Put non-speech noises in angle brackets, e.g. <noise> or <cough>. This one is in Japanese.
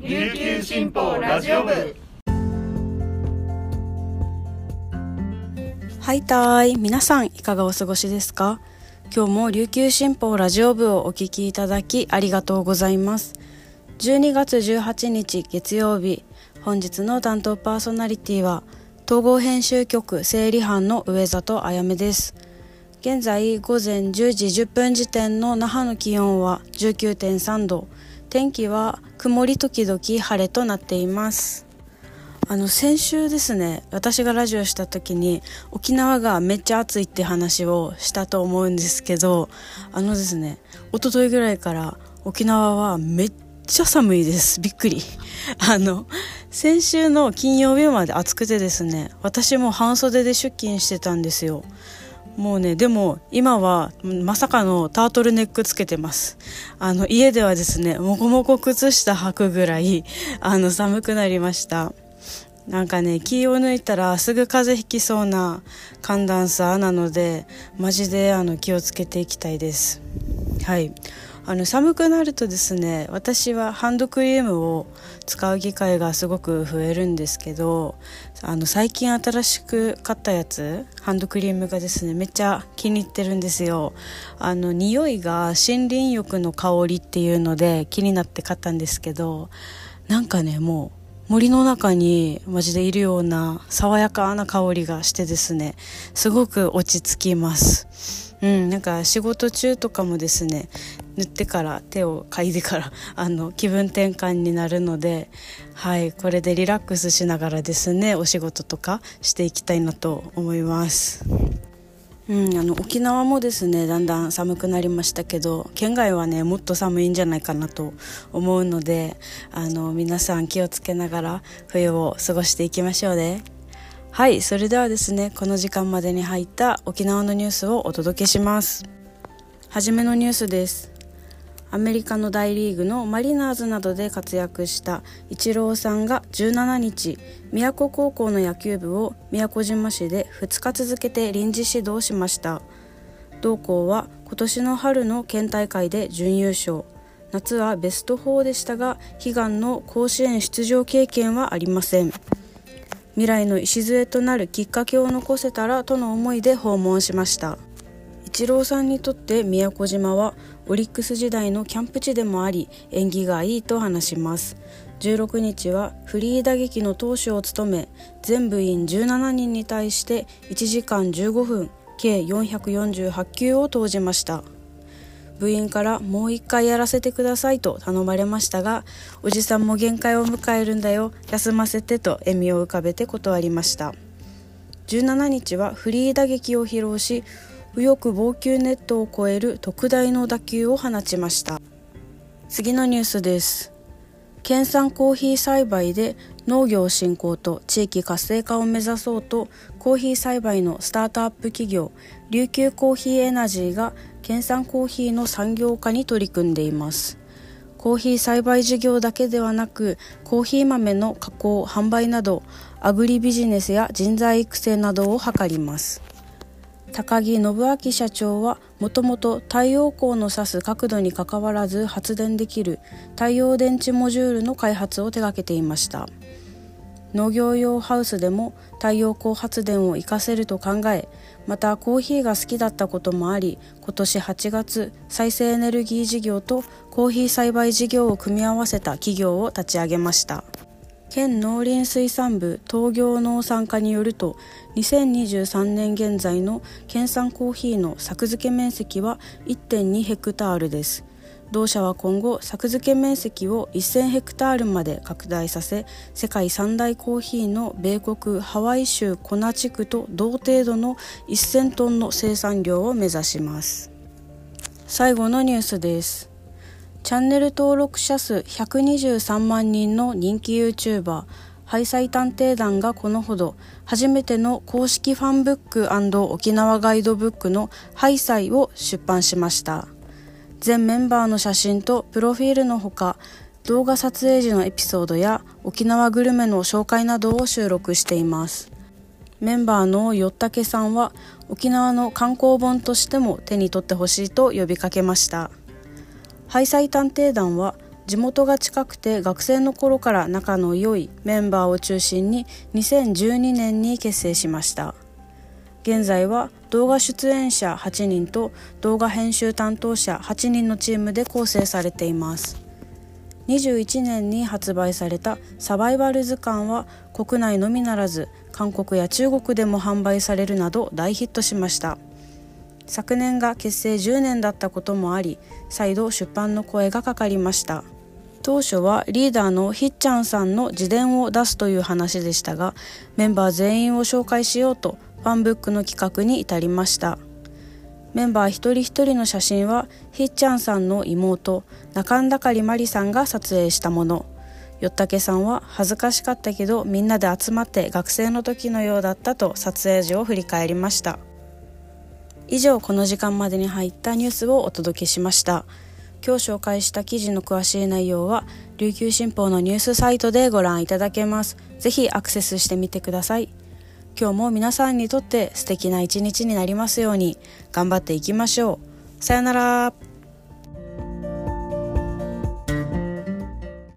琉球新報ラジオ部。はいたい。皆さんいかがお過ごしですか？今日も琉球新報ラジオ部をお聞きいただきありがとうございます。12月18日月曜日本日の担当パーソナリティは統合編集局整理班の上里あやめです。現在午前10時10分時点の那覇の気温は19.3度。天気は曇り時々晴れとなっています。あの先週ですね私がラジオした時に沖縄がめっちゃ暑いって話をしたと思うんですけどあのですね一昨日ぐらいから沖縄はめっちゃ寒いです。びっくり。<laughs> あの先週の金曜日まで暑くてですね私も半袖で出勤してたんですよ。もうねでも今はまさかのタートルネックつけてます。あの家ではですねもこもこ靴下履くぐらいあの寒くなりました。なんかね気を抜いたらすぐ風邪ひきそうな寒暖差なのでマジであの気をつけていきたいです。はい。あの寒くなるとですね私はハンドクリームを使う機会がすごく増えるんですけどあの最近新しく買ったやつハンドクリームがですねめっちゃ気に入ってるんですよ。あの匂いが森林浴の香りっていうので気になって買ったんですけどなんかねもう森の中にマジでいるような爽やかな香りがしてですねすごく落ち着きます。うんなんか仕事中とかもですね塗ってから手を嗅いでから <laughs> あの気分転換になるのではいこれでリラックスしながらですねお仕事とかしていきたいなと思います。うん、あの沖縄もですねだんだん寒くなりましたけど県外はねもっと寒いんじゃないかなと思うのであの皆さん気をつけながら冬を過ごしていきましょうね。はいそれではですねこの時間までに入った沖縄のニュースをお届けします。はじめのニュースです。アメリカの大リーグのマリナーズなどで活躍したイチローさんが17日宮古高校の野球部を宮古島市で2日続けて臨時指導しました。同校は今年の春の県大会で準優勝。夏はベスト4でしたが悲願の甲子園出場経験はありません。未来の礎となるきっかけを残せたらとの思いで訪問しました。イチローさんにとって宮古島はオリックス時代のキャンプ地でもあり縁起がいいと話します。16日はフリー打撃の投手を務め全部員17人に対して1時間15分計448球を投じました。部員からもう一回やらせてくださいと頼まれましたがおじさんも限界を迎えるんだよ休ませてと笑みを浮かべて断りました。17日はフリー打撃を披露し右翼防球ネットを越える特大の打球を放ちました。次のニュースです。県産コーヒー栽培で農業振興と地域活性化を目指そうとコーヒー栽培のスタートアップ企業琉球コーヒーエナジーが県産コーヒーの産業化に取り組んでいます。コーヒー栽培事業だけではなくコーヒー豆の加工販売などアグリビジネスや人材育成などを図ります。高木信明社長はもともと太陽光の指す角度にかかわらず発電できる太陽電池モジュールの開発を手掛けていました。農業用ハウスでも太陽光発電を活かせると考えまたコーヒーが好きだったこともあり今年8月再生エネルギー事業とコーヒー栽培事業を組み合わせた企業を立ち上げました。県農林水産部東業農産課によると2023年現在の県産コーヒーの作付け面積は1.2ヘクタールです。同社は今後作付け面積を1000ヘクタールまで拡大させ世界三大コーヒーの米国ハワイ州コナ地区と同程度の1000トンの生産量を目指します。最後のニュースです。チャンネル登録者数123万人の人気 YouTuber ハイサイ探偵団がこのほど初めての公式ファンブック沖縄ガイドブックのハイサイを出版しました。全メンバーの写真とプロフィールのほか動画撮影時のエピソードや沖縄グルメの紹介などを収録しています。メンバーのよったけさんは沖縄の観光本としても手に取ってほしいと呼びかけました。ハイサイ探偵団は地元が近くて学生の頃から仲の良いメンバーを中心に2012年に結成しました。現在は動画出演者8人と動画編集担当者8人のチームで構成されています。21年に発売されたサバイバル図鑑は国内のみならず韓国や中国でも販売されるなど大ヒットしました。昨年が結成10年だったこともあり再度出版の声がかかりました。当初はリーダーのひっちゃんさんの自伝を出すという話でしたがメンバー全員を紹介しようとファンブックの企画に至りました。メンバー一人一人の写真はひっちゃんさんの妹中んだかりまりさんが撮影したもの。よったけさんは恥ずかしかったけどみんなで集まって学生の時のようだったと撮影時を振り返りました。以上この時間までに入ったニュースをお届けしました。今日紹介した記事の詳しい内容は琉球新報のニュースサイトでご覧いただけます。ぜひアクセスしてみてください。今日も皆さんにとって素敵な一日になりますように。頑張っていきましょう。さよなら。